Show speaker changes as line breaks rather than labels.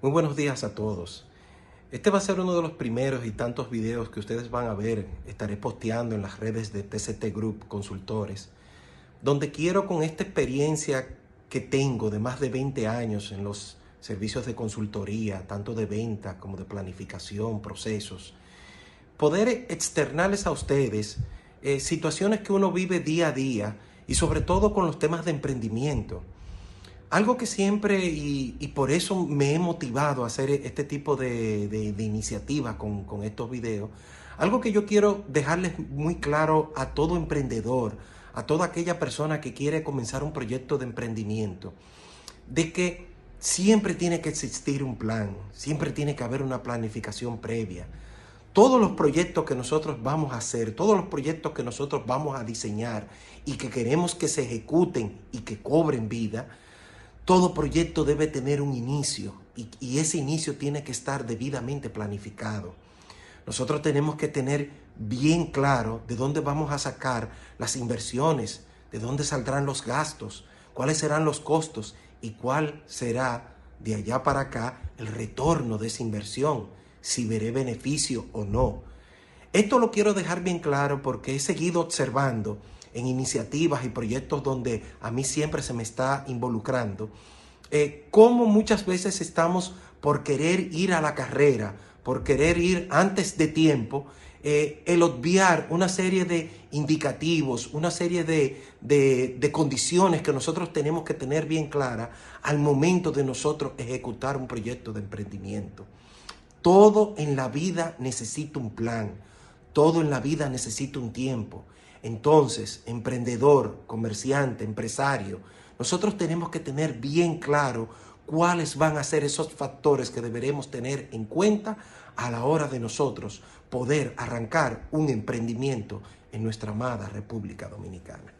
Muy buenos días a todos. Este va a ser uno de los primeros y tantos videos que ustedes van a ver. Estaré posteando en las redes de TCT Group Consultores, donde quiero con esta experiencia que tengo de más de 20 años en los servicios de consultoría, tanto de venta como de planificación, procesos, poder externarles a ustedes eh, situaciones que uno vive día a día y sobre todo con los temas de emprendimiento. Algo que siempre, y, por eso me he motivado a hacer este tipo de, de, iniciativas con, con, estos videos, algo que yo quiero dejarles muy claro a todo emprendedor, a toda aquella persona que quiere comenzar un proyecto de emprendimiento, de que siempre tiene que existir un plan, siempre tiene que haber una planificación previa. Todos los proyectos que nosotros vamos a hacer, todos los proyectos que nosotros vamos a diseñar y que queremos que se ejecuten y que cobren vida, todo proyecto debe tener un inicio y, ese inicio tiene que estar debidamente planificado. Nosotros tenemos que tener bien claro de dónde vamos a sacar las inversiones, de dónde saldrán los gastos, cuáles serán los costos y cuál será de allá para acá el retorno de esa inversión, si veré beneficio o no. Esto lo quiero dejar bien claro porque he seguido observando en iniciativas y proyectos donde a mí siempre se me está involucrando, eh, cómo muchas veces estamos por querer ir a la carrera, por querer ir antes de tiempo, eh, el obviar una serie de indicativos, una serie de, de, condiciones que nosotros tenemos que tener bien clara al momento de nosotros ejecutar un proyecto de emprendimiento. Todo en la vida necesita un plan, todo en la vida necesita un tiempo. Entonces, emprendedor, comerciante, empresario, nosotros tenemos que tener bien claro cuáles van a ser esos factores que deberemos tener en cuenta a la hora de nosotros poder arrancar un emprendimiento en nuestra amada República Dominicana.